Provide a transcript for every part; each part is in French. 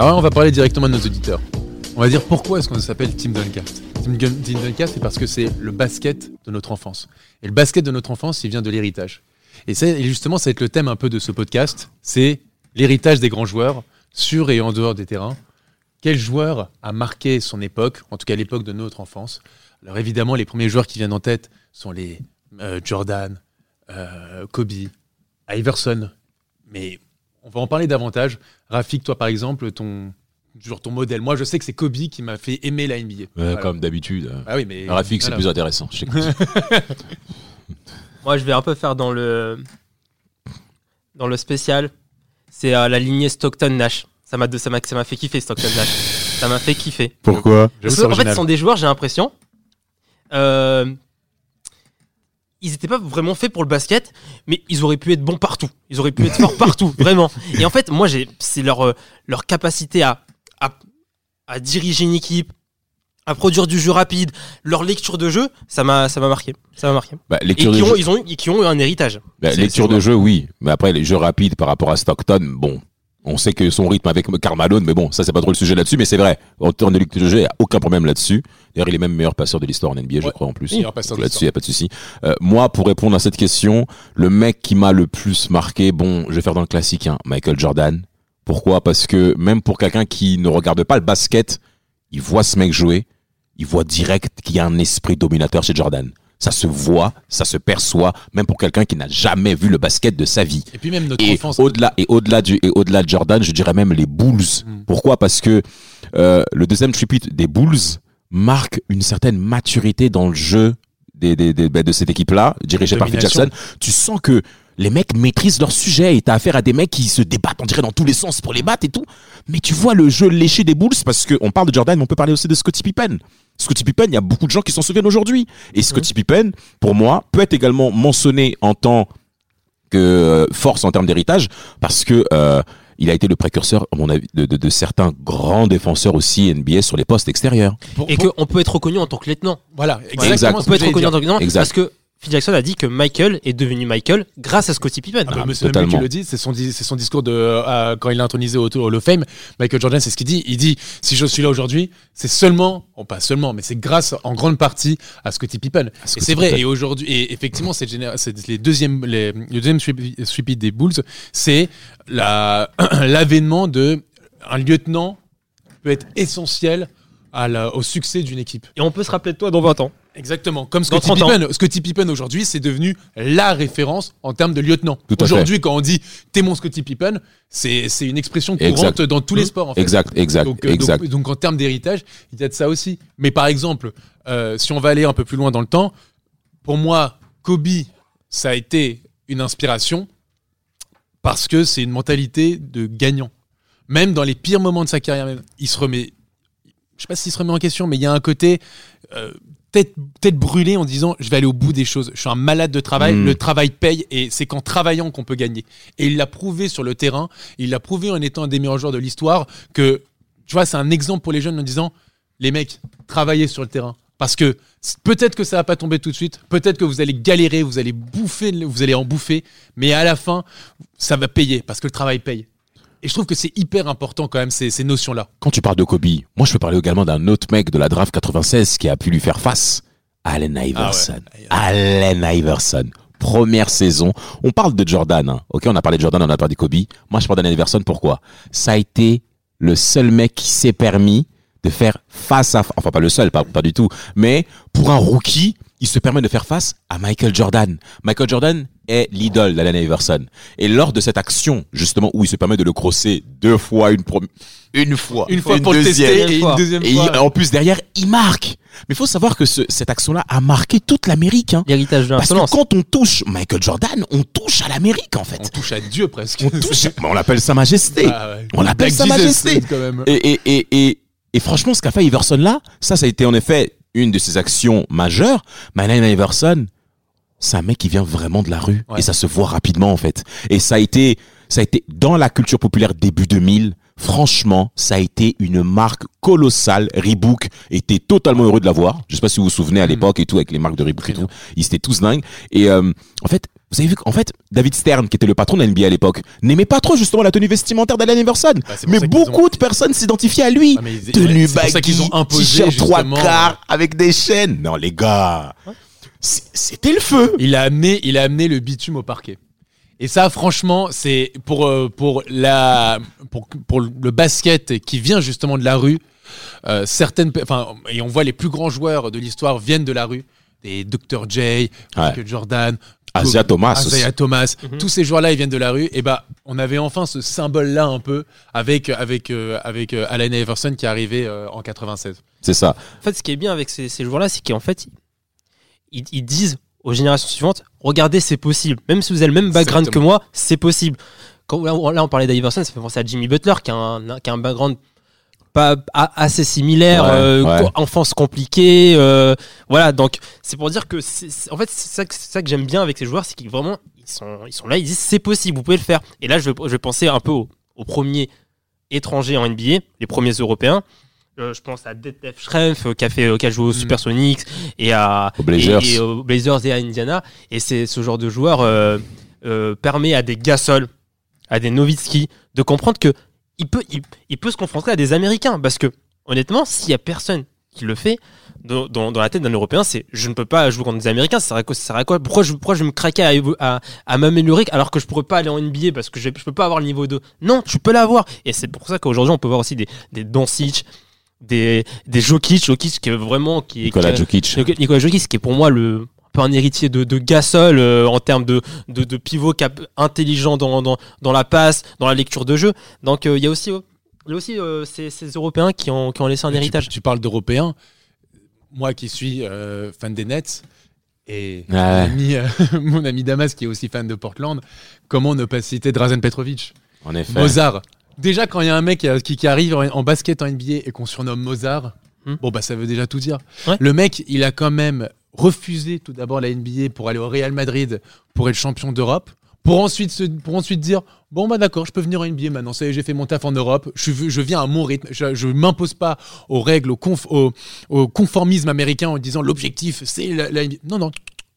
Alors on va parler directement de nos auditeurs. On va dire pourquoi est-ce qu'on s'appelle Team Duncast. Team, Team Duncast, c'est parce que c'est le basket de notre enfance. Et le basket de notre enfance, il vient de l'héritage. Et justement, ça va être le thème un peu de ce podcast, c'est l'héritage des grands joueurs, sur et en dehors des terrains. Quel joueur a marqué son époque, en tout cas l'époque de notre enfance? Alors évidemment, les premiers joueurs qui viennent en tête sont les euh, Jordan, euh, Kobe, Iverson. Mais on va en parler davantage. Rafik, toi par exemple, ton, genre ton modèle. Moi, je sais que c'est Kobe qui m'a fait aimer la NBA. Ouais, Voilà. Comme d'habitude. Ah oui, mais Rafik, c'est voilà. plus intéressant. Je. Moi, je vais un peu faire dans le dans le spécial. C'est euh, la lignée Stockton-Nash. Ça m'a ça m'a ça m'a fait kiffer Stockton-Nash. ça m'a fait kiffer. Pourquoi? Parce en fait, ce sont des joueurs, j'ai l'impression. euh, ils n'étaient pas vraiment faits pour le basket, mais ils auraient pu être bons partout. Ils auraient pu être forts partout, vraiment. Et en fait, moi, j'ai, c'est leur, euh, leur capacité à, à, à diriger une équipe, à produire du jeu rapide, leur lecture de jeu, ça m'a, ça m'a marqué. Ça m'a marqué. bah, Et qui ont, jeu, ils, ont qui ont eu un héritage. bah, lecture de jeu, oui. Mais après, les jeux rapides par rapport à Stockton, bon. On sait que son rythme avec Carmelo, mais bon, ça, c'est pas trop le sujet là-dessus, mais c'est vrai. En termes de jeu, il n'y a aucun problème là-dessus. D'ailleurs, il est même meilleur passeur de l'histoire en NBA, je crois, en plus. Là-dessus, il n'y a pas de souci. Euh, moi, pour répondre à cette question, le mec qui m'a le plus marqué, bon, je vais faire dans le classique, hein, Michael Jordan. Pourquoi? Parce que même pour quelqu'un qui ne regarde pas le basket, il voit ce mec jouer, il voit direct qu'il y a un esprit dominateur chez Jordan. Ça se voit, ça se perçoit, même pour quelqu'un qui n'a jamais vu le basket de sa vie. Et puis même notre Et enfance. au-delà et au-delà du et au-delà de Jordan, je dirais même les Bulls. Mm. Pourquoi? Parce que euh, le deuxième tripit des Bulls marque une certaine maturité dans le jeu des, des, des- ben, de cette équipe-là, dirigée par Phil. Jackson. Tu sens que les mecs maîtrisent leur sujet et t'as affaire à des mecs qui se débattent, on dirait dans tous les sens pour les battre et tout. Mais tu vois le jeu léché des Bulls parce que on parle de Jordan, mais on peut parler aussi de Scottie Pippen. Scottie Pippen, il y a beaucoup de gens qui s'en souviennent aujourd'hui. Et Scottie Pippen, pour moi, peut être également mentionné en tant que euh, force en termes d'héritage parce que euh, il a été le précurseur, à mon avis, de, de, de certains grands défenseurs aussi NBA sur les postes extérieurs. Et qu'on peut être reconnu en tant que lieutenant. Voilà, Exact. exactement. On ce peut que être reconnu en tant que lieutenant Exact. parce que Phil Jackson a dit que Michael est devenu Michael grâce à Scottie Pippen. Ah bah, Ah, monsieur même lui qui totalement. le dit, c'est son, di- c'est son discours de, euh, quand il a intronisé au Hall of Fame. Michael Jordan, c'est ce qu'il dit. Il dit si je suis là aujourd'hui, c'est seulement, bon, pas seulement, mais c'est grâce en grande partie à Scottie Pippen. Scottie c'est vrai. Pippen. Et aujourd'hui, et effectivement, c'est les deuxièmes, les, le deuxième sweep des Bulls, c'est la, l'avènement de un lieutenant peut être essentiel à la- au succès d'une équipe. Et on peut se rappeler de toi dans 20 ans. Exactement. Comme Scottie 30 ans. Pippen. Scottie Pippen aujourd'hui, c'est devenu la référence en termes de lieutenant. Aujourd'hui, quand on dit t'es mon Scottie Pippen, c'est une expression courante Exact. dans tous les sports. En fait. Exact, exact, Donc, euh, exact. donc, donc en termes d'héritage, il y a de ça aussi. Mais par exemple, euh, si on va aller un peu plus loin dans le temps, pour moi, Kobe, ça a été une inspiration parce que c'est une mentalité de gagnant. Même dans les pires moments de sa carrière, il se remet. Je sais pas s'il se remet en question, mais il y a un côté euh, tête, tête brûlée en disant je vais aller au bout des choses. Je suis un malade de travail, Mm. le travail paye et c'est qu'en travaillant qu'on peut gagner. Et il l'a prouvé sur le terrain, il l'a prouvé en étant un des meilleurs joueurs de l'histoire que tu vois, c'est un exemple pour les jeunes en disant les mecs, travaillez sur le terrain. Parce que peut-être que ça va pas tomber tout de suite, peut-être que vous allez galérer, vous allez bouffer, vous allez en bouffer, mais à la fin, ça va payer parce que le travail paye. Et je trouve que c'est hyper important quand même ces, ces notions-là. Quand tu parles de Kobe, moi je peux parler également d'un autre mec de la draft 96 qui a pu lui faire face. Allen Iverson. Allen Iverson. Première saison. On parle de Jordan. hein. Ok, on a parlé de Jordan, on a parlé de Kobe. Moi je parle d'Allen Iverson. Pourquoi? Ça a été le seul mec qui s'est permis de faire face à, enfin pas le seul, pas, pas du tout, mais pour un rookie, il se permet de faire face à Michael Jordan. Michael Jordan est l'idole d'Allen Iverson. Et lors de cette action, justement, où il se permet de le crosser deux fois, une, une fois, Une fois pour le deuxième, tester et une fois. deuxième et il- fois. en plus, derrière, il marque. Mais il faut savoir que ce- cette action-là a marqué toute l'Amérique. Hein. L'héritage de Parce que quand on touche Michael Jordan, on touche à l'Amérique, en On fait. touche à Dieu presque. On touche, on l'appelle Sa Majesté. Ah ouais. On l'appelle Sa Majesté. quand même. Et, et, et, et, et franchement, ce qu'a fait Iverson là, ça, ça a été en effet une de ses actions majeures. Allen Iverson, c'est un mec qui vient vraiment de la rue. Ouais. Et ça se voit rapidement, en fait. Et ça a été, ça a été dans la culture populaire début 2000. Franchement, ça a été une marque colossale. Reebok était totalement heureux de l'avoir. Je sais pas si vous vous souvenez à l'époque et tout, avec les marques de Reebok et tout. Ils étaient tous dingues. Et euh, en fait, vous avez vu qu'en fait, David Stern, qui était le patron de la NBA à l'époque, n'aimait pas trop justement la tenue vestimentaire d'Allen Iverson. Bah, mais beaucoup ont- de personnes s'identifiaient à lui. Ah, ils- Tenue ouais, c'est pour ça baggy, qu'ils ont imposé, t-shirt trois quarts avec des chaînes. Non, les gars, c'était le feu. Il a amené, il a amené le bitume au parquet. Et ça, franchement, c'est pour euh, pour la pour pour le basket qui vient justement de la rue. euh, certaines, enfin, et on voit les plus grands joueurs de l'histoire viennent de la rue. Des Dr. J, Michael Jordan, Isaiah Thomas aussi. Isaiah Thomas. Mhm. Tous ces joueurs-là, ils viennent de la rue. Et bah, on avait enfin ce symbole-là un peu avec avec euh, avec euh, Allen Iverson qui est arrivé euh, en 96. C'est ça. En fait, ce qui est bien avec ces, ces joueurs-là, c'est qu'en fait, ils, ils disent aux générations suivantes regardez, c'est possible. Même si vous avez le même background Exactement. que moi, c'est possible. Quand, là, on- là, on parlait d'Iverson, ça fait penser à Jimmy Butler, qui a un, qui a un background pas assez similaire, Ouais, euh, ouais. enfance compliquée, euh, voilà. Donc, c'est pour dire que, c'est- en fait, c'est ça, que- c'est ça que j'aime bien avec ces joueurs, c'est qu'ils vraiment, ils sont, ils sont là, ils disent c'est possible, vous pouvez le faire. Et là, je, vais- je vais penser un peu aux, aux premiers étrangers en NBA, les premiers européens. Euh, je pense à Detlef Schrempf qui a fait qui a joué aux Mm. Supersonics et à Aux Blazers. et, et aux Blazers et à Indiana et c'est ce genre de joueur permet à des Gasol à des Nowitzki de comprendre que il peut il, il peut se confronter à des Américains parce que honnêtement s'il y a personne qui le fait dans, dans, dans la tête d'un Européen c'est je ne peux pas jouer contre des Américains ça sert à quoi, ça sert à quoi? Pourquoi je pourquoi je me craquer à, évo- à, à m'améliorer alors que je pourrais pas aller en NBA parce que je, je peux pas avoir le niveau 2 non tu peux l'avoir. Et c'est pour ça qu'aujourd'hui on peut voir aussi des des Doncic des des Jokic Jokic qui est vraiment qui est Nicolas qui Jokic. Nic- Nicolas Jokic, qui est pour moi le peu un héritier de, de Gasol euh, en termes de, de, de pivot cap intelligent dans, dans, dans la passe, dans la lecture de jeu. Donc euh, il y a aussi, il y a aussi euh, ces, ces Européens qui ont, qui ont laissé un héritage. Tu, parles d'Européens. Moi qui suis euh, fan des Nets et Ouais. mon, ami, euh, mon ami Damas qui est aussi fan de Portland, comment ne pas citer Drazen Petrovic? En effet. Mozart. Déjà, quand il y a un mec euh, qui, qui arrive en, en basket en NBA et qu'on surnomme Mozart, Hmm. bon, bah ça veut déjà tout dire. Ouais. Le mec, il a quand même refusé tout d'abord la NBA pour aller au Real Madrid pour être champion d'Europe. Pour ensuite, se- pour ensuite dire Bon, bah d'accord, je peux venir en NBA maintenant. Ça y est, j'ai fait mon taf en Europe. Je, je viens à mon rythme. Je ne m'impose pas aux règles, au, conf- au- au conformisme américain en disant l'objectif, c'est la, la NBA. Non, non.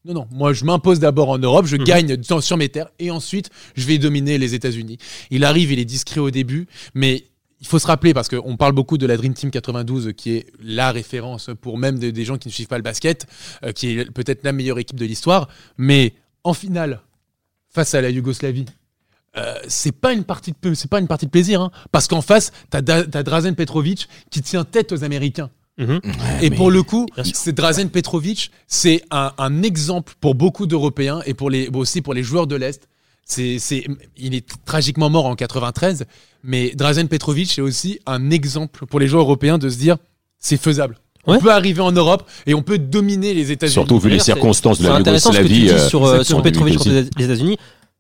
Non, non, moi je m'impose d'abord en Europe, je Mhm. gagne sur mes terres et ensuite je vais dominer les États-Unis. Il arrive, il est discret au début, mais il faut se rappeler parce qu'on parle beaucoup de la Dream Team 92 qui est la référence pour même des, des gens qui ne suivent pas le basket, euh, qui est peut-être la meilleure équipe de l'histoire, mais en finale, face à la Yougoslavie, euh, c'est pas une partie de c'est pas une partie de plaisir hein, parce qu'en face t'as t'as Drazen Petrovic qui tient tête aux Américains Mhm. et pour le coup, c'est Drazen Petrovic, c'est un, un exemple pour beaucoup d'Européens et pour les, aussi pour les joueurs de l'Est. C'est, c'est, il est tragiquement mort en 93, mais Drazen Petrovic est aussi un exemple pour les joueurs européens de se dire c'est faisable. Ouais. On peut arriver en Europe et on peut dominer les États-Unis. Surtout vu les c'est- circonstances de C'est la intéressant ce que tu Yougoslavie. dis euh, sur, euh, sur Petrovic contre les États-Unis.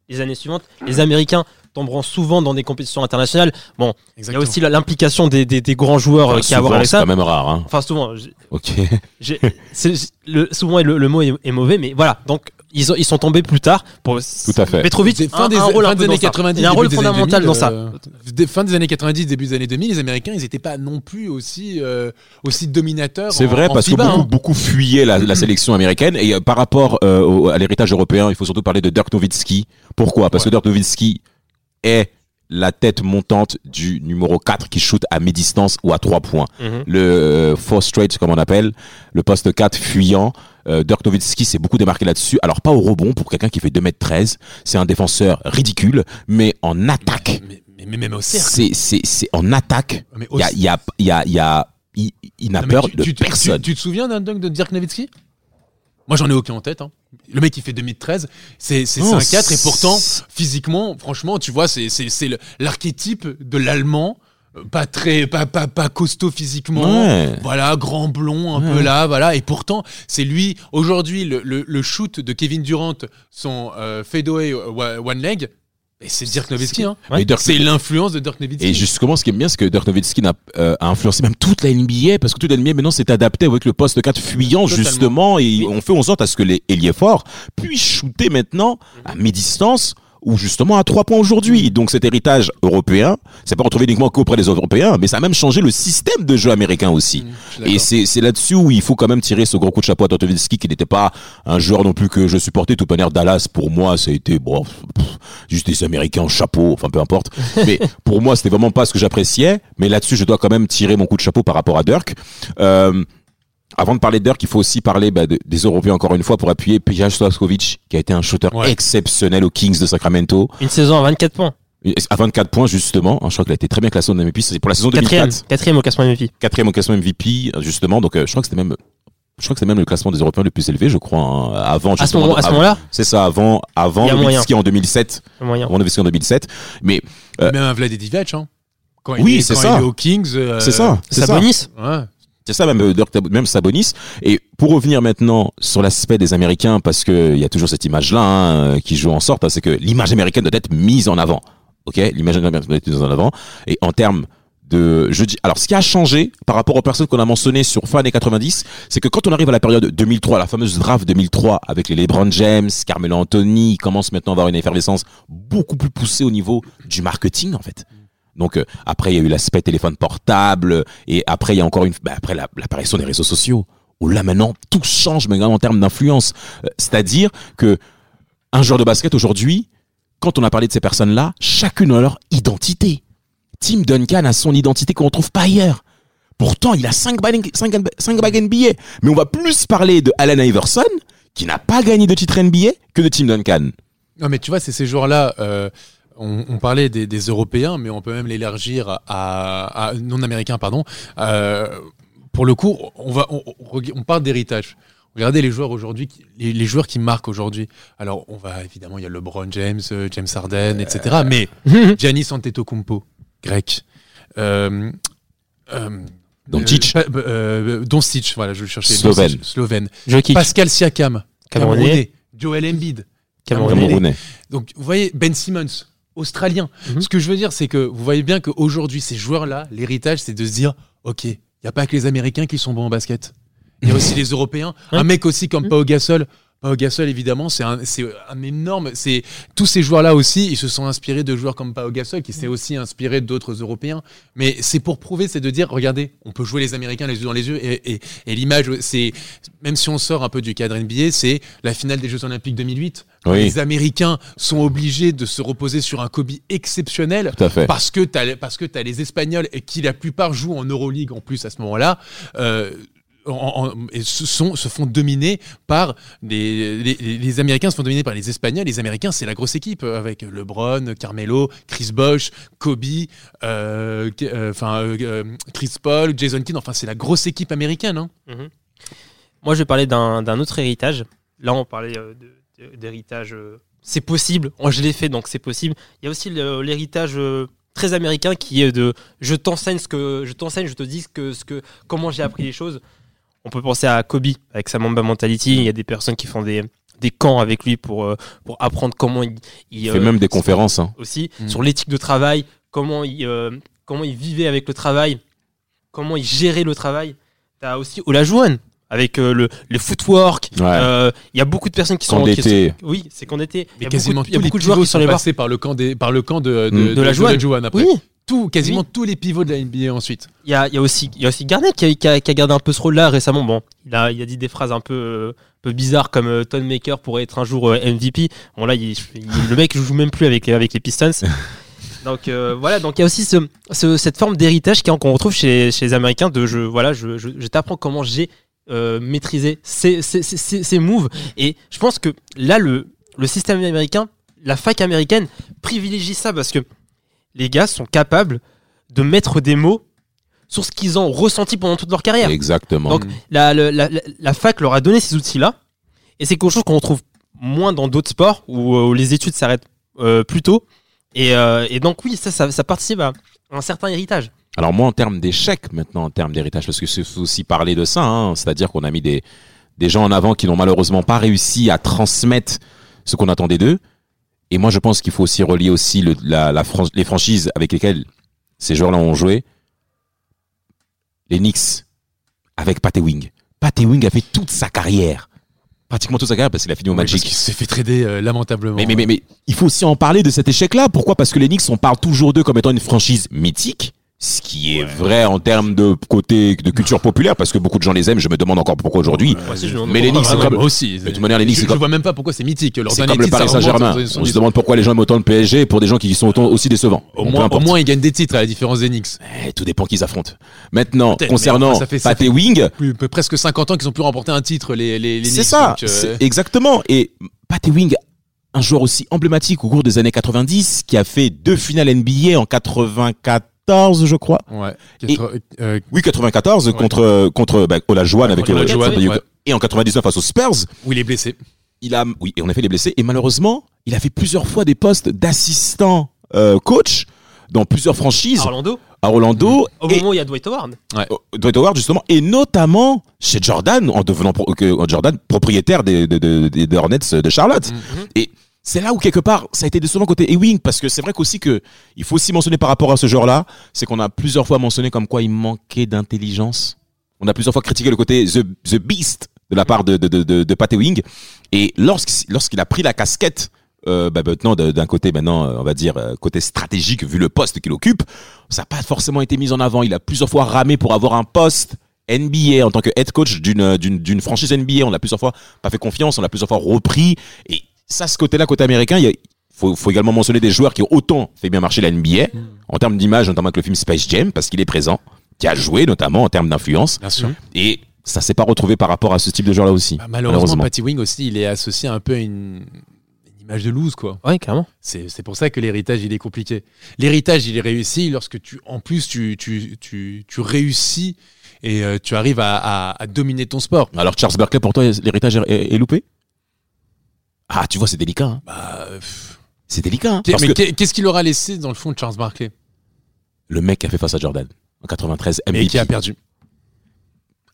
Les années suivantes, les Américains tomberont souvent dans des compétitions internationales. Bon, il y a aussi l'implication des, des, des grands joueurs euh, Enfin, qui a à voir avec c'est ça. quand même rare. Hein. Enfin, souvent, Ok. J'ai- c'est- c'est- le, souvent le, le mot est, est mauvais, mais voilà. Donc ils, ont- ils sont tombés plus tard. Pour, Tout à fait. Petrovic fin un, des, un rôle fin un des peu années dans ça. 90, Il a un début rôle des années fondamental 2000, dans ça. euh, fin des années 90, début des années 2000, les Américains, ils n'étaient pas non plus aussi, euh, aussi dominateurs. C'est vrai en parce que FIBA, beaucoup, hein. beaucoup fuyaient la, la sélection américaine et euh, par rapport euh, au- à l'héritage européen, il faut surtout parler de Dirk Nowitzki. Pourquoi? Parce Ouais. que Dirk Nowitzki est la tête montante du numéro 4 qui shoot à mi-distance ou à 3 points. Mhm. Le euh, four straight, comme on appelle, le poste 4 fuyant. Euh, Dirk Nowitzki s'est beaucoup démarqué là-dessus. Alors pas au rebond pour quelqu'un qui fait 2m13, c'est un défenseur ridicule, mais en attaque, Mais, mais- mais même au cercle. c'est en attaque. Il y a il y a il y a il y a il, il n'a mais peur tu- de tu- personne. Tu, tu te souviens d'un dunk de Dirk Nowitzki? Moi, j'en ai aucun en tête. hein. Le mec, il fait 2013, c'est c'est Non, 5-4, et pourtant, physiquement, franchement, tu vois, c'est c'est- c'est le- l'archétype de l'allemand, euh, pas très, pas, pas, pas costaud physiquement. Ouais. Voilà, grand blond, un Ouais. peu là, voilà. Et pourtant, c'est lui, aujourd'hui, le, le, le shoot de Kevin Durant, son euh, fadeaway euh, one leg, c'est Dirk Nowitzki. Hein. C'est l'influence de Dirk Nowitzki. Et justement, ce qui est bien, c'est que Dirk Nowitzki n'a- euh, a influencé même toute la NBA, parce que toute la NBA maintenant s'est adapté avec le poste 4 fuyant, Totalement. justement, et on fait en sorte à ce que les ailiers forts puissent shooter maintenant à mi-distance ou justement à trois points aujourd'hui. Donc cet héritage européen, c'est pas retrouvé uniquement qu'auprès des Européens, mais ça a même changé le système de jeu américain aussi. Mmh, Et c'est là-dessus où il faut quand même tirer ce gros coup de chapeau à Totovinsky, qui n'était pas un joueur non plus que je supportais. De toute manière, Dallas, pour moi, ça a été bon, pff, juste des Américains en chapeau, enfin peu importe. Mais pour moi, c'était vraiment pas ce que j'appréciais. Mais là-dessus, je dois quand même tirer mon coup de chapeau par rapport à Dirk. Euh, avant de parler de Dirk, il faut aussi parler bah, de- des Européens encore une fois pour appuyer Peja Stojakovic, qui a été un shooter Ouais. exceptionnel aux Kings de Sacramento. Une saison à 24 points. À 24 points, justement. Je crois qu'il a été très bien classé en MVP. C'est pour la saison Quatrième. 2004 Quatrième au classement MVP. quatrième au classement MVP justement donc euh, je crois que c'était même je crois que c'était même le classement des Européens le plus élevé je crois hein, avant À ce moment-là, c'est ça avant avant Nowitzki en 2007 le moyen. avant Nowitzki en 2007 mais euh, Même un Vlade Divac, hein. Quand Oui, c'est quand ça. il est aux Kings. euh, c'est ça c'est ça Sabonis. Ouais. C'est ça même euh, même Sabonis. Et pour revenir maintenant sur l'aspect des Américains parce que il y a toujours cette image là qui joue en sorte hein, c'est que l'image américaine doit être mise en avant. Ok? L'image américaine doit être mise en avant. Et en termes de je dis alors ce qui a changé par rapport aux personnes qu'on a mentionnées sur fin années 90 c'est que quand on arrive à la période 2003 la fameuse draft 2003 avec les LeBron James Carmelo Anthony commence maintenant à avoir une effervescence beaucoup plus poussée au niveau du marketing en fait donc euh, après il y a eu l'aspect téléphone portable et après il y a encore une bah, après la- l'apparition des réseaux sociaux où là maintenant tout change mais en termes d'influence. Euh, c'est-à-dire que un joueur de basket aujourd'hui quand on a parlé de ces personnes-là chacune a leur identité. Tim Duncan a son identité qu'on ne trouve pas ailleurs. Pourtant il a 5 bagues, NBA mais on va plus parler de Allen Iverson qui n'a pas gagné de titre NBA que de Tim Duncan. Non, mais tu vois, c'est ces joueurs-là. euh, on, on parlait des, des Européens, mais on peut même l'élargir à, à non-américains, pardon. Euh, pour le coup, on va, on, parle d'héritage. Regardez les joueurs aujourd'hui, qui- les, les joueurs qui marquent aujourd'hui. Alors, on va évidemment, il y a LeBron James, euh, James Harden, etc. Mais Giannis Antetokounmpo, grec. Euh, euh, Doncic. euh, euh, Doncic, voilà, je le cherchais. Slovène. Slovène. Pascal Siakam, Camerounais. Joel Embiid. Camerounais donc, vous voyez, Ben Simmons, australien. Mhm. Ce que je veux dire, c'est que vous voyez bien qu'aujourd'hui, ces joueurs-là, l'héritage, c'est de se dire OK, il n'y a pas que les Américains qui sont bons au basket. Il y a aussi les Européens. Un mec aussi comme Mhm. Pau Gasol. Pau Gasol, évidemment, c'est un, c'est un énorme. C'est tous ces joueurs-là aussi, ils se sont inspirés de joueurs comme Pau Gasol, qui s'est aussi inspiré d'autres Européens. Mais c'est pour prouver, c'est de dire, regardez, on peut jouer les Américains les yeux dans les yeux. Et, et, et l'image, c'est même si on sort un peu du cadre NBA, c'est la finale des Jeux Olympiques 2008. Oui. Les Américains sont obligés de se reposer sur un Kobe exceptionnel. tout à fait Parce que tu as, parce que as les Espagnols et qui la plupart jouent en Euroleague en plus à ce moment-là. euh, se, font dominer par les, Américains se font dominer par les Espagnols. Les Américains, c'est la grosse équipe euh, avec LeBron, Carmelo, Chris Bosh, Kobe, euh, euh, enfin Chris Paul, Jason Kidd. Enfin, c'est la grosse équipe américaine. hein. Mhm. Moi, je vais parler d'un autre héritage. Là, on parlait d'héritage. c'est possible. Moi, je l'ai fait, donc c'est possible. Il y a aussi l'héritage très américain qui est de je t'enseigne ce que je t'enseigne, je te dis ce que, ce que comment j'ai appris les choses. On peut penser à Kobe avec sa Mamba Mentality. Il y a des personnes qui font des, des camps avec lui pour, euh, pour apprendre comment il, il, il fait euh, même des conférences hein. aussi Mm. sur l'éthique de travail, comment il, euh, comment il vivait avec le travail, comment il gérait le travail. Tu as aussi Olajuwon avec euh, le, le footwork. Ouais. Euh, Il y a beaucoup de personnes qui sont Oui, c'est qu'on était. Il y a quasiment beaucoup, de- y a beaucoup de joueurs qui sont sont passés par le camp des, par le camp de, de, Mm. de, la Joanne. Joanne après. Oui, Tout, quasiment tous les pivots de la NBA ensuite. il y a, il y a aussi, il y a aussi Garnett qui a, qui a- qui a gardé un peu ce rôle-là récemment. Bon, il a, il a dit des phrases un peu, euh, peu bizarres comme euh, Ton Maker pourrait être un jour euh, MVP. Bon là, il, le mec joue même plus avec les, avec les Pistons. Donc euh, voilà, donc il y a aussi ce, ce- cette forme d'héritage qu'on retrouve chez, chez les Américains de je voilà, je, je, je t'apprends comment j'ai maîtrisé ces, ces, ces- ces- ces moves. Et je pense que là, le, le système américain, la fac américaine privilégie ça parce que les gars sont capables de mettre des mots sur ce qu'ils ont ressenti pendant toute leur carrière. exactement Donc, la, le- la- la- la fac leur a donné ces outils-là. Et c'est quelque chose qu'on retrouve moins dans d'autres sports où, euh, où les études s'arrêtent euh, plus tôt. Et, euh, et donc oui, ça, ça, ça participe à un certain héritage. Alors moi, en termes d'échec, maintenant, en termes d'héritage, parce que c'est aussi parler de ça, hein, c'est-à-dire qu'on a mis des, des gens en avant qui n'ont malheureusement pas réussi à transmettre ce qu'on attendait d'eux. Et moi, je pense qu'il faut aussi relier aussi le, la, la fran- les franchises avec lesquelles ces joueurs-là ont joué. Les Knicks, avec Pat Ewing. Pat Ewing a fait toute sa carrière. Pratiquement toute sa carrière parce qu'il a fini au parce Magic. qu'il s'est fait trader euh, lamentablement. Mais, mais, mais, mais il faut aussi en parler de cet échec-là. Pourquoi? Parce que les Knicks, on parle toujours d'eux comme étant une franchise mythique. Ce qui est vrai en termes de côté de culture populaire, parce que beaucoup de gens les aiment. Je me demande encore pourquoi aujourd'hui. Mais les. Knicks, c'est comme- aussi. de toute manière, les Knicks, je, c'est je comme- vois même pas pourquoi c'est mythique. C'est comme le Paris Saint-Germain. On se 70. demande pourquoi les gens aiment autant le PSG pour des gens qui sont autant aussi décevants. Au moins, au moins, ils gagnent des titres à la différence des Knicks. Eh, tout dépend qu'ils affrontent. Maintenant, concernant ça fait- ça fait- Plus, peu- presque 50 ans qu'ils ont pu remporter un titre, les, les, les c'est ça, donc, euh, exactement. Et Pat Ewing, un joueur aussi emblématique au cours des années 90, qui a fait deux finales NBA en 94, je crois. Ouais. Et- Quatre- euh, Oui, 94 Ouais. contre contre bah, Olajuwon avec contre le- ouais. et en 99 face aux Spurs. où il est blessé. Il a oui, et en effet, il est blessé et malheureusement, il a fait plusieurs fois des postes d'assistant euh, coach dans plusieurs franchises À Orlando, à Orlando au et moment où il y a Dwight Howard. euh, Dwight Howard justement et notamment chez Jordan en devenant pro- Jordan propriétaire des, des, des- Hornets de Charlotte. Mhm. Et c'est là où quelque part ça a été décevant côté Ewing parce que c'est vrai qu'aussi que il faut aussi mentionner par rapport à ce joueur-là, c'est qu'on a plusieurs fois mentionné comme quoi il manquait d'intelligence. On a plusieurs fois critiqué le côté the, the beast de la part de de de, de, Pat Ewing. Et lorsqu'il a pris la casquette euh, bah, maintenant de- d'un côté maintenant euh, on va dire euh, côté stratégique vu le poste qu'il occupe ça n'a pas forcément été mis en avant. Il a plusieurs fois ramé pour avoir un poste NBA en tant que head coach d'une franchise NBA on l'a plusieurs fois pas fait confiance on l'a plusieurs fois repris. Et ça ce côté là côté américain il faut, faut également mentionner des joueurs qui ont autant fait bien marcher la NBA en termes d'image notamment avec le film Space Jam parce qu'il est présent qui a joué notamment en termes d'influence Bien sûr. et ça s'est pas retrouvé par rapport à ce type de joueur là aussi Bah, malheureusement, Patty Wing aussi, il est associé un peu à une, image de lose, quoi. Ouais, carrément. C'est c'est pour ça que l'héritage, il est compliqué. L'héritage, il est réussi lorsque tu, en plus, tu, tu, tu, tu réussis et euh, tu arrives à, à- à dominer ton sport. Alors Charles Berkeley, pour toi, l'héritage est, est- est loupé? Ah, tu vois, c'est délicat. hein. Bah, pff. C'est délicat. hein. Qu'est- Parce mais que qu'est- qu'est-ce qu'il aura laissé dans le fond de Charles Barkley le mec qui a fait face à Jordan en 93, Mais MVP. qui a perdu.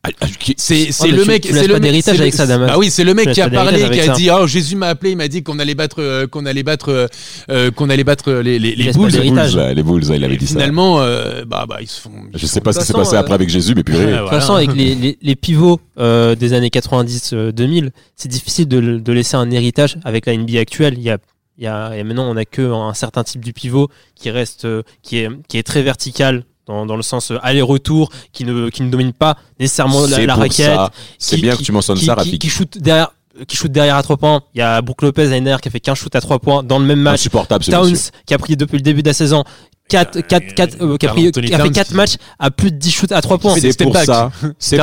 Ah, ah, C'est c'est mais le mec. c'est le mec- avec ça, Damas. Bah oui, c'est le mec qui a parlé, qui a dit, oh Jésus m'a appelé, il m'a dit qu'on allait battre, euh, qu'on allait battre, euh, euh, qu'on allait battre les les, les les d'héritage. Bulls, ouais, les Bulls, ouais, il avait Et dit ça. finalement, euh, bah bah ils se font. ils Je sais font- pas ce qui s'est passé après avec Jésus, mais purée. Ouais, De toute voilà. façon, avec les, les, les pivots euh, des années 90-2000, c'est difficile de, de laisser un héritage avec la NBA actuelle. Il y a, il y a, et maintenant, on a que un certain type du pivot qui reste, euh, qui est, qui est très vertical dans, dans le sens euh, aller-retour, qui ne, qui ne domine pas nécessairement la, raquette. C'est qui- bien qui- que tu mentionnes qui, ça, qui, Rafik. qui shoot derrière, qui shoot derrière à trois points. Il y a Brook Lopez l'année dernière qui a fait 15 shoots à trois points dans le même match. Towns qui a pris depuis le début de la saison 4, 4, 4, euh, qui a, Carl pris, Anthony qui a fait Towns 4 qui- matchs à plus de 10 shoots à 3 points. C'est pour back. ça.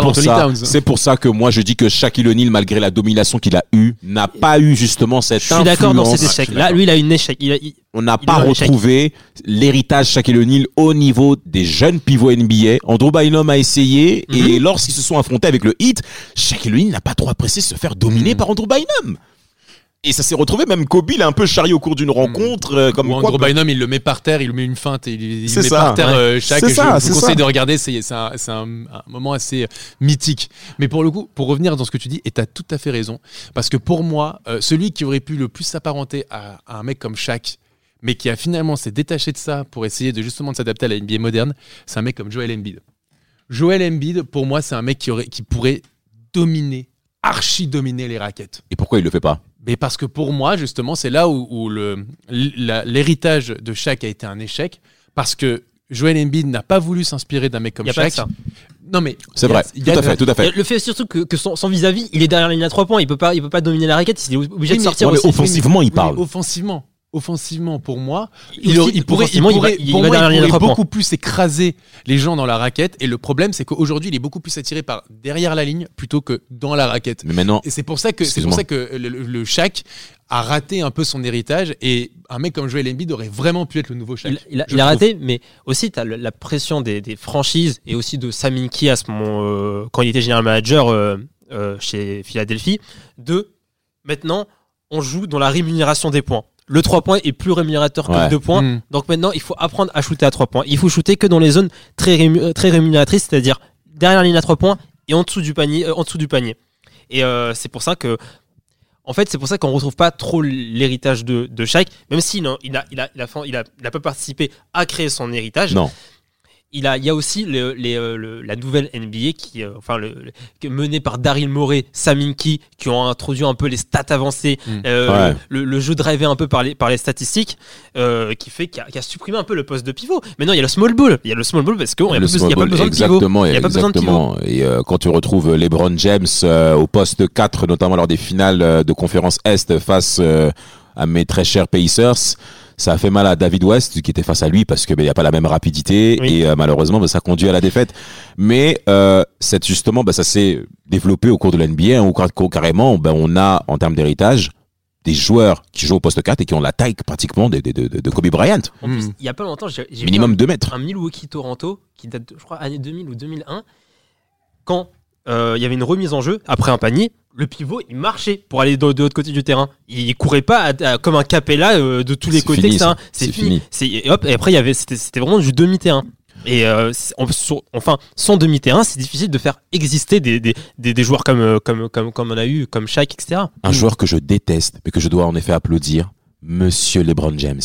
Pour ça. Pour ça que moi je dis que Shaquille O'Neal, malgré la domination qu'il a eue, n'a pas eu justement cette Je suis d'accord dans influence. cet échec. Là, lui, il a une échec. Il a- il- On n'a pas retrouvé l'héritage Shaquille O'Neal au niveau des jeunes pivots NBA. Andrew Bynum a essayé Mhm. et lorsqu'ils se sont affrontés avec le Heat, Shaquille O'Neal n'a pas trop apprécié se faire dominer Mhm. par Andrew Bynum. Et ça s'est retrouvé, même Kobe l'a un peu charrié au cours d'une rencontre. euh, comme Ou quoi, Andrew Bynum, il le met par terre, il lui met une feinte et il, met ça. par terre Ouais. euh, chaque. Je ça, vous conseille ça. de regarder, c'est un, c'est un- un moment assez euh, mythique. Mais pour le coup, pour revenir dans ce que tu dis, et tu as tout à fait raison, parce que pour moi, euh, celui qui aurait pu le plus s'apparenter à, à un mec comme Shaq, mais qui a finalement s'est détaché de ça pour essayer de justement de s'adapter à la NBA moderne, c'est un mec comme Joel Embiid. Joel Embiid, pour moi, c'est un mec qui, aurait, qui pourrait dominer, archi dominer les raquettes. Et pourquoi il le fait pas? Mais parce que pour moi, justement, c'est là où, où le- la- l'héritage de Shaq a été un échec. Parce que Joel Embiid n'a pas voulu s'inspirer d'un mec comme y a Shaq. ça. Non, mais. C'est il y a- vrai. Tout a- à fait, tout à fait. Le fait surtout que, que son, son vis-à-vis, il est derrière la ligne à 3 points. Il peut pas, il peut pas dominer la raquette. Il est obligé Oui, de sortir Ouais, mais offensivement, il Oui, parle. mais offensivement. Offensivement, pour moi, Aussi, il, pourrait, il il va beaucoup plus écraser les gens dans la raquette. Et le problème, c'est qu'aujourd'hui, il est beaucoup plus attiré par derrière la ligne plutôt que dans la raquette. Mais maintenant, Et c'est pour ça que c'est pour ça que le, le- le Shaq a raté un peu son héritage et un mec comme Joel Embiid aurait vraiment pu être le nouveau Shaq. Il, il a, il raté, mais aussi tu as la pression des, des franchises et aussi de Sam Hinkie à ce moment, euh, quand il était général manager euh, euh, chez Philadelphie, de maintenant, on joue dans la rémunération des points. Le 3 points est plus rémunérateur que Ouais. le 2 points. Mm. Donc maintenant, il faut apprendre à shooter à 3 points. Il faut shooter que dans les zones très, rému- euh, très rémunératrices, c'est-à-dire derrière la ligne à 3 points et en dessous du panier. euh, en dessous du panier. Et euh, c'est pour ça que. En fait, c'est pour ça qu'on retrouve pas trop l'héritage de, de Shaq, même s'il a, il a, il a, il a, fait- il a, il a pas participé à créer son héritage. Non. Il, a, il y a aussi le- les, euh, le- la nouvelle NBA qui, euh, enfin, le, menée par Daryl Morey, Sam Hinkie, qui ont introduit un peu les stats avancées, Mm. euh, Ouais. le, jeu drivé un peu par les, par les statistiques, euh, qui fait qu'il a, supprimé un peu le poste de pivot. Maintenant, il y a le small ball. Il y a le small ball parce qu'il n'y a, pas besoin- y a pas besoin de pivot. exactement, Il y a pas besoin de pivot. Et quand tu retrouves LeBron James au poste 4, notamment lors des finales de conférence Est face à mes très chers Pacers, ça a fait mal à David West qui était face à lui parce que ben, il n'y a pas la même rapidité Oui. et euh, malheureusement ben, ça conduit à la défaite. Mais euh, c'est justement ben, ça s'est développé au cours de l'NBA hein, où car- carrément ben, on a en termes d'héritage des joueurs qui jouent au poste 4 et qui ont la taille pratiquement de, de, de, de Kobe Bryant, En plus, Mm. il y a pas longtemps, j'ai minimum un- 2 mètres. un Milwaukee-Toronto qui date, de, je crois, année 2000 ou 2001, quand euh, il y avait une remise en jeu après un panier. Le pivot, il marchait pour aller de, de l'autre côté du terrain. Il courait pas à- à- comme un capella euh, de tous les côtés, ça. C'est fini. fini. C'est- Et, hop, et après, il y avait, c'était vraiment du demi-terrain. Et euh, sur- enfin, sans demi-terrain, c'est difficile de faire exister des, des, des, des joueurs comme, euh, comme, comme, comme on a eu, comme Shaq, etc. un joueur que je déteste, mais que je dois en effet applaudir, Monsieur LeBron James.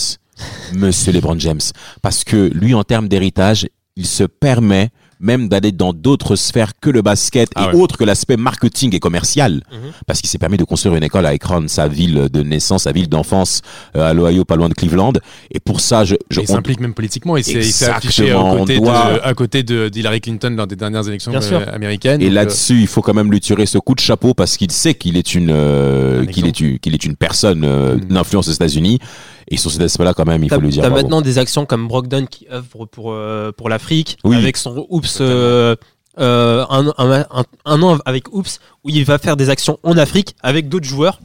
Monsieur LeBron James. Parce que lui, en termes d'héritage, il se permet même d'aller dans d'autres sphères que le basket Ah et ouais. autres que l'aspect marketing et commercial. Mhm. Parce qu'il s'est permis de construire une école à Akron, sa ville de naissance, sa ville d'enfance, euh, à l'Ohio, pas loin de Cleveland. Et pour ça, je, je Et il s'implique même politiquement. Il s'est il s'est affiché à côté, doit- de, à côté de d'Hillary Clinton lors des dernières élections Bien euh, sûr. américaines. Et euh, là-dessus, il faut quand même lui tirer ce coup de chapeau parce qu'il sait qu'il est une euh, Un qu'il est qu'il est une personne euh, Mm. d'influence aux États-Unis. Et sur cet aspect-là, quand même, il faut lui dire. t'as bravo. maintenant des actions comme Brogdon qui œuvre pour, euh, pour l'Afrique, Oui. avec son Oops, euh, euh, un, un, un- un an avec Oops, où il va faire des actions en Afrique avec d'autres joueurs.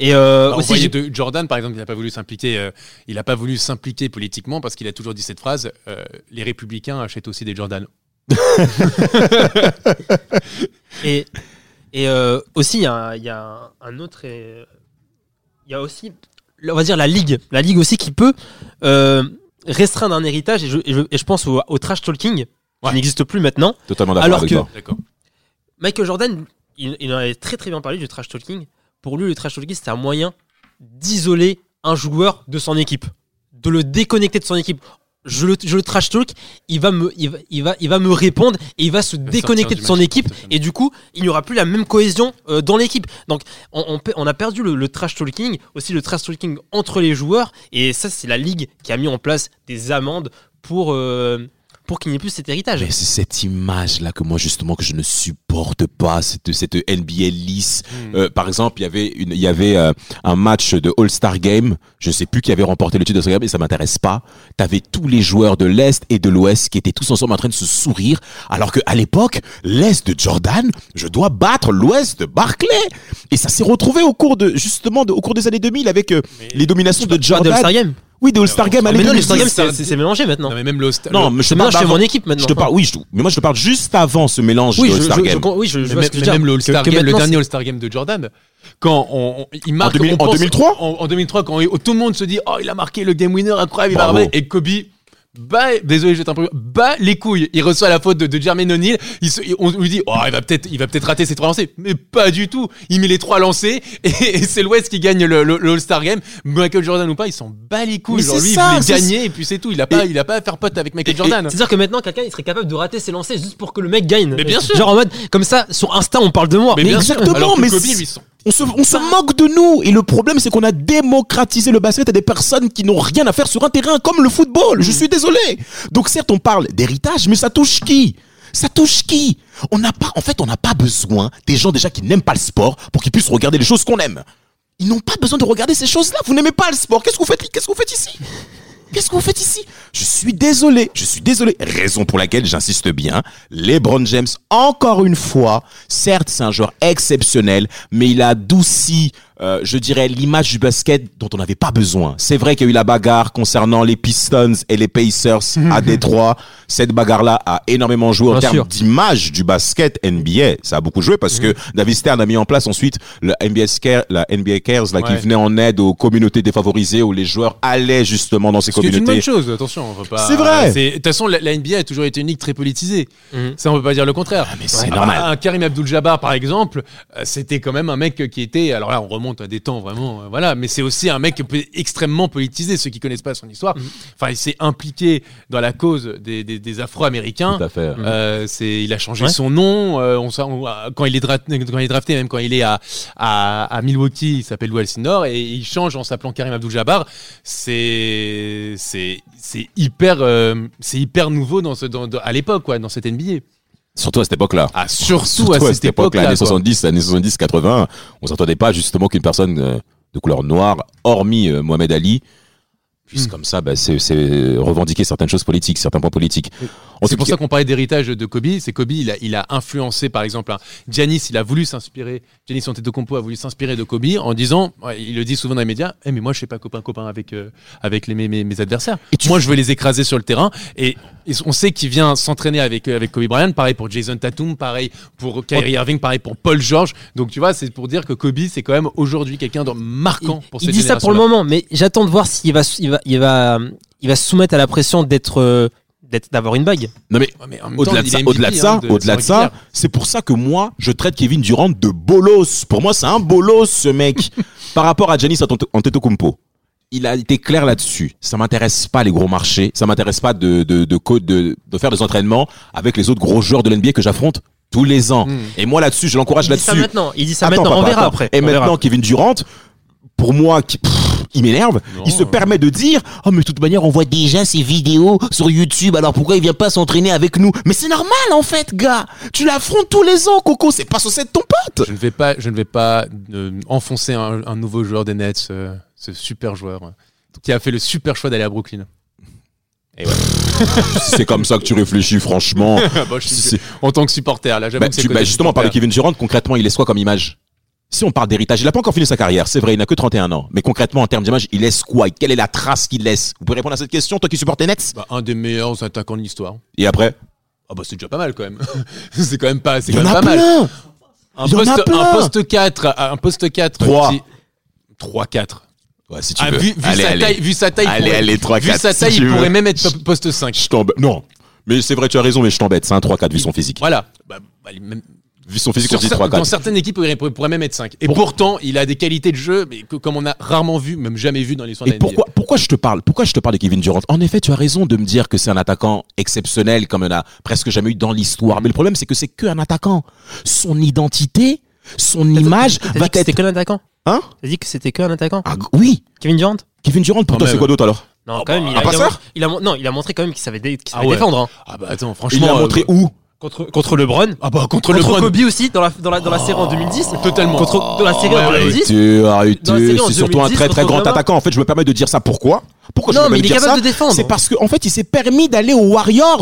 Et euh, Alors, aussi, de Jordan, par exemple, il n'a pas voulu s'impliquer. euh, il n'a pas voulu s'impliquer politiquement parce qu'il a toujours dit cette phrase euh, les républicains achètent aussi des Jordan. et, et euh, aussi, il y a, il y a un- autre. Il y a aussi, on va dire, la Ligue. La Ligue aussi qui peut euh, restreindre un héritage. Et je, et je, et je pense au, au trash talking, Ouais. qui n'existe plus maintenant. Totalement d'accord Alors que- toi. Michael Jordan, il, il en avait très très bien parlé du trash talking. Pour lui, le trash talking, c'était un moyen d'isoler un joueur de son équipe, de le déconnecter de son équipe. Je le, je le trash talk, il va, me, il, va, il, va, il va me répondre et il va se déconnecter de son match, équipe. exactement. Et du coup, il n'y aura plus la même cohésion euh, dans l'équipe. Donc, on, on, pe- on a perdu le, le trash talking, aussi le trash talking entre les joueurs. Et ça, c'est la ligue qui a mis en place des amendes pour, euh, pour qu'il n'y ait plus cet héritage. Mais c'est cette image-là que moi, justement, que je ne supporte pas, cette, cette NBA lisse. Hmm. Euh, par exemple, il y avait, une, il y avait euh, un match de All-Star Game. Je sais plus qui avait remporté le titre de All-Star Game, mais ça m'intéresse pas. T'avais tous les joueurs de l'Est et de l'Ouest qui étaient tous ensemble en train de se sourire, alors que à l'époque, l'Est de Jordan, je dois battre l'Ouest de Barclay. Et ça s'est retrouvé au cours de, justement, de- au cours des années 2000 avec euh, les dominations de Jordan. All-Star Game. Oui, de All-Star Game. Mais non, le 2010. All-Star Game, c'est- mélangé maintenant. Non, mais même le Non, mais je parle mon équipe maintenant. Je te parle, oui, je, mais moi je te parle juste avant ce mélange Oui, de je, All-Star Game. oui, je, même, le All-Star Game, le dernier All-Star Game de Jordan, quand on, on- il marque En 2000 on en pense- 2003? en, en 2003, quand il- tout le monde se dit oh il a marqué le game winner incroyable, il va Bravo. ramener. et Kobe. Bah, désolé, je vais t'imprimer. Bah, les couilles. Il reçoit la faute de, de Jermaine O'Neal. Il se- on lui dit, oh, il va peut-être, il va peut-être rater ses trois lancers. Mais pas du tout. Il met les trois lancers et, et c'est l'Ouest qui gagne le, le- le All-Star Game. Michael Jordan ou pas, il s'en bat les couilles. Mais Genre, lui, ça, il voulait gagner et puis c'est tout. Il a pas, Et- il a pas à faire pote avec Michael et- Jordan. C'est-à-dire que maintenant, quelqu'un il serait capable de rater ses lancers juste pour que le mec gagne. Mais bien sûr. Genre en mode, comme ça, sur Insta, on parle de moi. Mais bien sûr. exactement, Alors mais Kobe, lui, On se, moque de nous. Et le problème, c'est qu'on a démocratisé le basket à des personnes qui n'ont rien à faire sur un terrain, comme le football. Je suis désolé. Donc certes, on parle d'héritage, mais ça touche qui? Ça touche qui? On n'a pas, en fait, on n'a pas besoin des gens déjà qui n'aiment pas le sport pour qu'ils puissent regarder les choses qu'on aime. Ils n'ont pas besoin de regarder ces choses-là. Vous n'aimez pas le sport. Qu'est-ce que vous Qu'est-ce que vous faites ici? Qu'est-ce que vous faites ici? Je suis désolé, je suis désolé. Raison pour laquelle j'insiste bien, LeBron James, encore une fois, certes c'est un joueur exceptionnel, mais il a adouci euh, je dirais, l'image du basket dont on n'avait pas besoin. C'est vrai qu'il y a eu la bagarre concernant les Pistons et les Pacers à Détroit. Cette bagarre-là a énormément joué en termes d'image du basket NBA. Ça a beaucoup joué parce que David Stern a mis en place ensuite le NBA Care, la NBA Cares, là, qui venait en aide aux communautés défavorisées où les joueurs allaient justement dans ces Ce qui est une bonne communautés. chose, attention. on peut pas- C'est vrai. c'est- De toute façon, la, la NBA a toujours été une ligue très politisée. Mhm. Ça, on peut pas dire le contraire. mais c'est normal. Un, Karim Abdul-Jabbar, par exemple, euh, c'était quand même un mec qui était. Alors là, on remonte à des temps vraiment. euh, voilà, mais c'est aussi un mec extrêmement politisé. Ceux qui connaissent pas son histoire, enfin, il s'est impliqué dans la cause des, des- des Afro-Américains. Tout à fait. Euh, c'est, il a changé Ouais. son nom. euh, on, sait- on- quand il est drafté, quand il est drafté, même quand il est à, à, à Milwaukee, il s'appelle Alcindor et il change en s'appelant Karim Abdul-Jabbar. C'est, c'est, c'est hyper, euh, c'est hyper nouveau dans ce, dans, dans- à l'époque, quoi, dans cette NBA. Surtout à cette époque-là. Ah, surtout, Surtout à cette, époque-là. années quoi. 70, années 70, 80, on s'attendait pas justement qu'une personne euh, de couleur noire, hormis euh, Mohamed Ali, puisse Mm. comme ça, bah, c'est revendiquer certaines choses politiques, certains points politiques. C'est pour ça qu'on parlait d'héritage de Kobe. C'est Kobe, il a, il a influencé, par exemple, un Giannis, il a voulu s'inspirer, Giannis Antetokounmpo a voulu s'inspirer de Kobe en disant, il le dit souvent dans les médias, Eh, mais moi je suis pas copain copain avec euh, avec les, mes, adversaires. Et tu- Moi je veux les écraser sur le terrain. Et on sait qu'il vient s'entraîner avec euh, avec Kobe Bryant. Pareil pour Jason Tatum, pareil pour Kyrie Irving, pareil pour Paul George. Donc tu vois, c'est pour dire que Kobe c'est quand même aujourd'hui quelqu'un de marquant pour il cette dit ça pour le moment, mais j'attends de voir s'il va, il va, il va, il va se soumettre à la pression d'être, euh, d'être, d'avoir une bague. Non mais au-delà de il ça, est MVP, au-delà de ça, hein, au-delà de c'est ça, c'est pour ça que moi, je traite Kevin Durant de bolos. Pour moi, c'est un bolos ce mec. Par rapport à Giannis Antetokounmpo, il a été clair là-dessus. Ça m'intéresse pas les gros marchés, ça m'intéresse pas de de de, co- de de faire des entraînements avec les autres gros joueurs de l'NBA que j'affronte tous les ans. Mm. Et moi là-dessus, je l'encourage Il dit ça là-dessus. maintenant. Il dit ça Attends, maintenant. on verra attends. après. Et On verra. maintenant, Kevin Durant, pour moi, qui- pff, il m'énerve. Il se permet de dire Oh, mais de toute manière, on voit déjà ses vidéos sur YouTube, alors pourquoi il vient pas s'entraîner avec nous? Mais c'est normal en fait, gars Tu l'affrontes tous les ans, Coco, c'est pas censé être ton pote Je ne vais pas, je ne vais pas euh, enfoncer un, un nouveau joueur des Nets, euh, ce super joueur qui a fait le super choix d'aller à Brooklyn. Ouais. C'est comme ça que tu réfléchis, franchement. Bah, je suis- C'est- en tant que supporter, là, j'avoue Bah, tu- bah, justement, on parle de. Kevin Durant, concrètement, il laisse quoi comme image? Si on parle d'héritage, il n'a pas encore fini sa carrière, c'est vrai, il n'a que 31 ans. Mais concrètement, en termes d'image, il laisse quoi? Quelle est la trace qu'il laisse? Vous pouvez répondre à cette question, toi qui supportes les Nets? Bah, un des meilleurs attaquants de l'histoire. Et après? Ah bah c'est déjà pas mal quand même. c'est quand même pas, c'est Il y quand en même a pas mal. plein Un en a poste, plein. un poste 4, un poste 4. Trois. 3 4. Ouais, si tu Ah, veux. vu, vu allez, sa allez. taille, vu sa taille, il Allez, pourrait- allez, 3, vu 4, sa si taille, tu il veux. pourrait même être poste 5. Je t'embête. Non. Mais c'est vrai, tu as raison, mais je t'embête. C'est un 3-4 vu son physique. Voilà. Bah, bah, même- Vu son physique, sur on dit cer- 3-4. dans certaines équipes, il pourrait, même être 5. Et pourtant, il a des qualités de jeu, mais que- comme on a rarement vu, même jamais vu dans l'histoire de Et la pourquoi, pourquoi je te parle Pourquoi je te parle de Kevin Durant? En effet, tu as raison de me dire que c'est un attaquant exceptionnel, comme on a presque jamais eu dans l'histoire. Mais le problème, c'est que c'est qu'un attaquant. Son identité, son image T'as va dit que c'était être. qu'un attaquant Hein T'as dit que c'était qu'un attaquant Ah, oui. Kevin Durant Kevin Durant, pour toi, c'est quoi d'autre alors Non, quand même, il a, il a- il a non, il a montré quand même qu'il savait, dé- qu'il savait Ah ouais. défendre. hein. Ah bah attends, Il franchement. l'a montré euh, où Contre, contre LeBron. Ah bah contre, Contre LeBron. Kobe aussi, dans la, dans la, dans la série en 2010. Totalement. Contre, dans la série en ouais, 2010. Arrêtez, arrêtez. Dans la série en C'est surtout un 2010 très très grand attaquant. En fait, je me permets de dire ça. Pourquoi? Pourquoi je Non, me mais permets il est de dire capable ça de défendre. C'est parce qu'en fait, il s'est permis d'aller aux Warriors.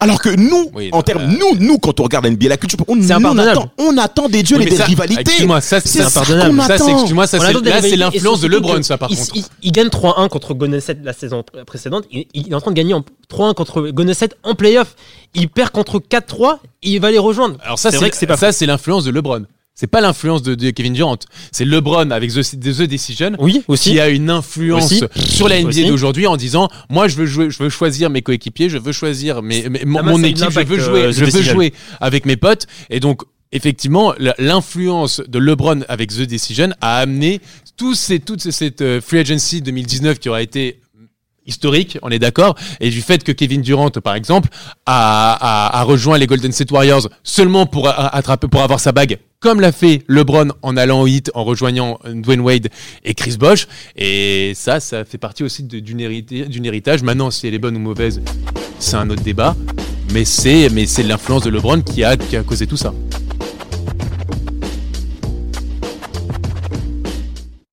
Alors que nous, Oui, en termes, nous, nous, quand on regarde NBA, la culture, on, nous, on attend, on attend des duels Oui, et mais des ça, rivalités. Excuse-moi, ça c'est impardonnable. Ça, excuse-moi, ça, c'est, là, c'est l'influence Et de LeBron, ça, par il, contre. Il, il gagne 3-1 contre State la saison pr- précédente. Il, il est en train de gagner en 3-1 contre State en playoff. Il perd contre 4-3. Il va les rejoindre. Alors ça, C'est c'est, vrai que c'est pas ça, c'est l'influence de LeBron. C'est pas l'influence de, de Kevin Durant. C'est LeBron avec The, The Decision Oui, aussi. qui a une influence Aussi. sur la NBA d'aujourd'hui en disant moi je veux jouer, je veux choisir mes coéquipiers, je veux choisir mes, mes- mon, Ah bah, mon équipe, je veux euh, jouer, The je veux Decision. jouer avec mes potes et donc effectivement l'influence de LeBron avec The Decision a amené tous ces, toute ces- cette euh, free agency 2019 qui aura été historique, on est d'accord, et du fait que Kevin Durant, par exemple, a, a- rejoint les Golden State Warriors seulement pour attraper, pour avoir sa bague, comme l'a fait LeBron en allant au hit, en rejoignant Dwayne Wade et Chris Bosh. Et ça, ça fait partie aussi d'une héritage. Maintenant, si elle est bonne ou mauvaise, c'est un autre débat. Mais c'est, mais c'est l'influence de LeBron qui a, qui a causé tout ça.